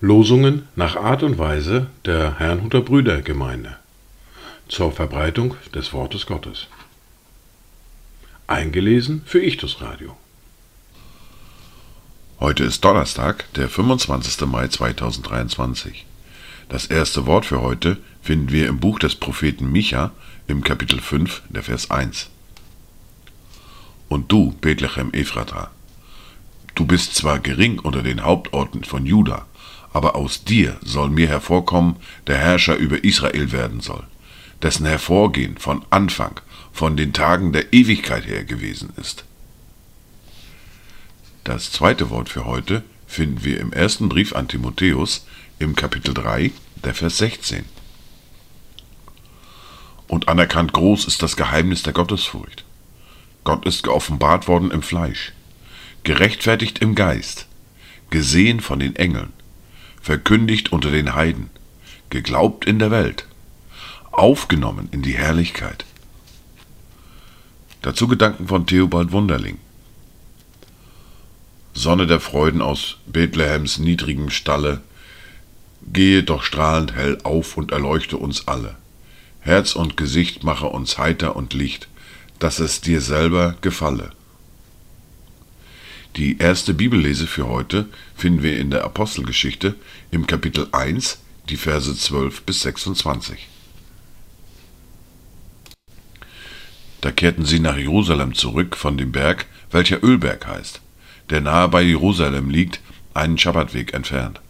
Losungen nach Art und Weise der Herrnhuter Brüdergemeinde zur Verbreitung des Wortes Gottes. Eingelesen für Ichtus Radio. Heute ist Donnerstag, der 25. Mai 2023. Das erste Wort für heute finden wir im Buch des Propheten Micha im Kapitel 5, der Vers 1. Und du, Bethlehem Ephrata, du bist zwar gering unter den Hauptorten von Juda, aber aus dir soll mir hervorkommen, der Herrscher über Israel werden soll, dessen Hervorgehen von Anfang, von den Tagen der Ewigkeit her gewesen ist. Das zweite Wort für heute finden wir im ersten Brief an Timotheus im Kapitel 3, der Vers 16. Und anerkannt groß ist das Geheimnis der Gottesfurcht. Gott ist geoffenbart worden im Fleisch, gerechtfertigt im Geist, gesehen von den Engeln, verkündigt unter den Heiden, geglaubt in der Welt, aufgenommen in die Herrlichkeit. Dazu Gedanken von Theobald Wunderling. Sonne der Freuden aus Bethlehems niedrigem Stalle, gehe doch strahlend hell auf und erleuchte uns alle. Herz und Gesicht mache uns heiter und licht, dass es dir selber gefalle. Die erste Bibellese für heute finden wir in der Apostelgeschichte im Kapitel 1, die Verse 12 bis 26. Da kehrten sie nach Jerusalem zurück von dem Berg, welcher Ölberg heißt, der nahe bei Jerusalem liegt, einen Schabbatweg entfernt.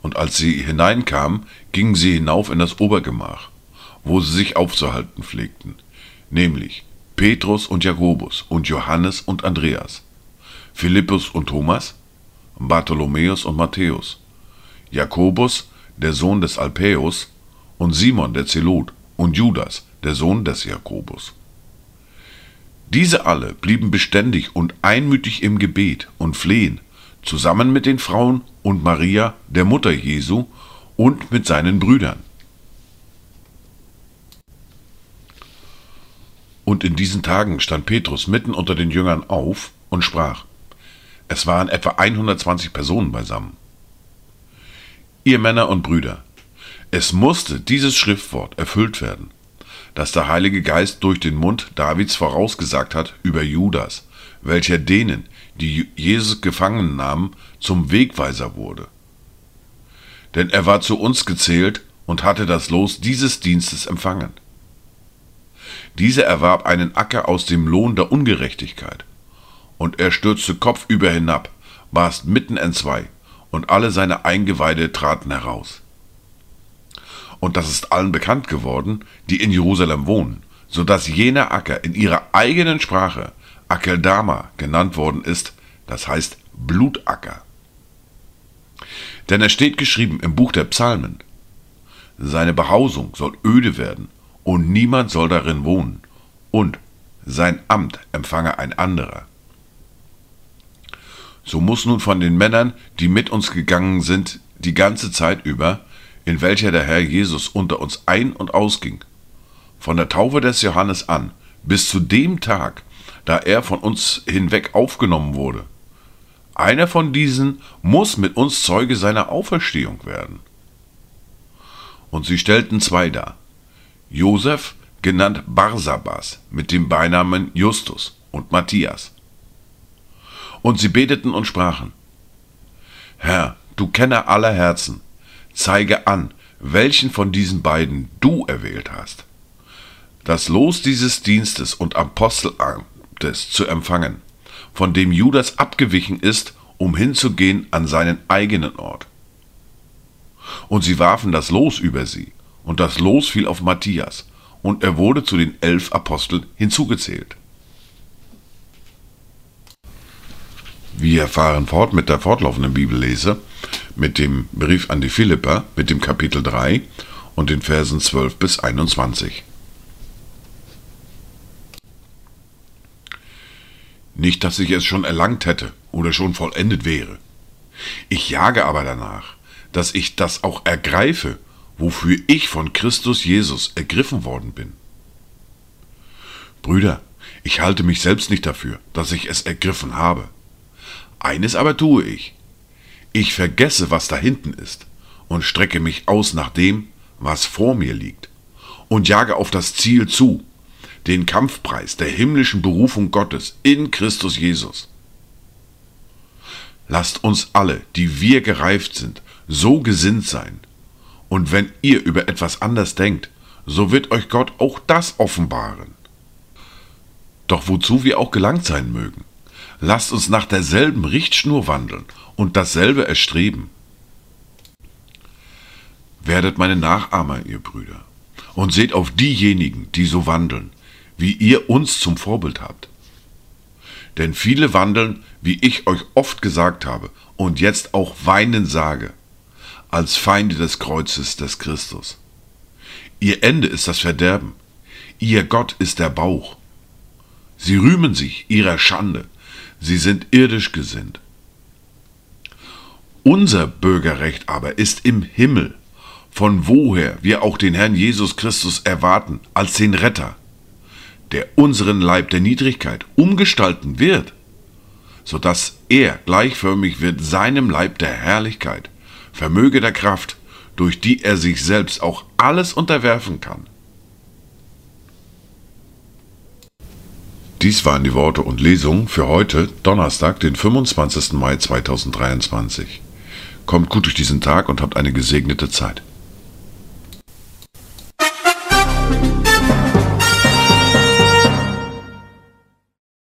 Und als sie hineinkamen, gingen sie hinauf in das Obergemach, wo sie sich aufzuhalten pflegten, nämlich Petrus und Jakobus und Johannes und Andreas Philippus und Thomas, Bartholomäus und Matthäus, Jakobus, der Sohn des Alpäus, und Simon der Zelot und Judas, der Sohn des Jakobus. Diese alle blieben beständig und einmütig im Gebet und Flehen, zusammen mit den Frauen und Maria, der Mutter Jesu, und mit seinen Brüdern. Und in diesen Tagen stand Petrus mitten unter den Jüngern auf und sprach, es waren etwa 120 Personen beisammen. Ihr Männer und Brüder, es musste dieses Schriftwort erfüllt werden, das der Heilige Geist durch den Mund Davids vorausgesagt hat über Judas, welcher denen, die Jesus gefangen nahmen, zum Wegweiser wurde. Denn er war zu uns gezählt und hatte das Los dieses Dienstes empfangen. Dieser erwarb einen Acker aus dem Lohn der Ungerechtigkeit und er stürzte kopfüber hinab, barst mitten entzwei, und alle seine Eingeweide traten heraus. Und das ist allen bekannt geworden, die in Jerusalem wohnen, so dass jener Acker in ihrer eigenen Sprache Akeldama genannt worden ist, das heißt Blutacker. Denn es steht geschrieben im Buch der Psalmen, seine Behausung soll öde werden, und niemand soll darin wohnen, und sein Amt empfange ein anderer. So muss nun von den Männern, die mit uns gegangen sind, die ganze Zeit über, in welcher der Herr Jesus unter uns ein- und ausging, von der Taufe des Johannes an, bis zu dem Tag, da er von uns hinweg aufgenommen wurde. Einer von diesen muss mit uns Zeuge seiner Auferstehung werden. Und sie stellten zwei dar. Josef, genannt Barsabas, mit dem Beinamen Justus, und Matthias. Und sie beteten und sprachen, Herr, du Kenner aller Herzen, zeige an, welchen von diesen beiden du erwählt hast. Das Los dieses Dienstes und Apostelamtes zu empfangen, von dem Judas abgewichen ist, um hinzugehen an seinen eigenen Ort. Und sie warfen das Los über sie, und das Los fiel auf Matthias, und er wurde zu den elf Aposteln hinzugezählt. Wir fahren fort mit der fortlaufenden Bibellese, mit dem Brief an die Philipper, mit dem Kapitel 3 und den Versen 12 bis 21. Nicht, dass ich es schon erlangt hätte oder schon vollendet wäre. Ich jage aber danach, dass ich das auch ergreife, wofür ich von Christus Jesus ergriffen worden bin. Brüder, Ich halte mich selbst nicht dafür, dass ich es ergriffen habe. Eines aber tue ich. Ich vergesse, was da hinten ist, und strecke mich aus nach dem, was vor mir liegt, und jage auf das Ziel zu, den Kampfpreis der himmlischen Berufung Gottes in Christus Jesus. Lasst uns alle, die wir gereift sind, so gesinnt sein. Und wenn ihr über etwas anders denkt, so wird euch Gott auch das offenbaren. Doch wozu wir auch gelangt sein mögen, lasst uns nach derselben Richtschnur wandeln und dasselbe erstreben. Werdet meine Nachahmer, ihr Brüder, und seht auf diejenigen, die so wandeln, wie ihr uns zum Vorbild habt. Denn viele wandeln, wie ich euch oft gesagt habe und jetzt auch weinen sage, als Feinde des Kreuzes des Christus. Ihr Ende ist das Verderben, ihr Gott ist der Bauch. Sie rühmen sich ihrer Schande, sie sind irdisch gesinnt. Unser Bürgerrecht aber ist im Himmel, von woher wir auch den Herrn Jesus Christus erwarten als den Retter der unseren Leib der Niedrigkeit umgestalten wird, so dass er gleichförmig wird seinem Leib der Herrlichkeit, vermöge der Kraft, durch die er sich selbst auch alles unterwerfen kann. Dies waren die Worte und Lesungen für heute, Donnerstag, den 25. Mai 2023. Kommt gut durch diesen Tag und habt eine gesegnete Zeit.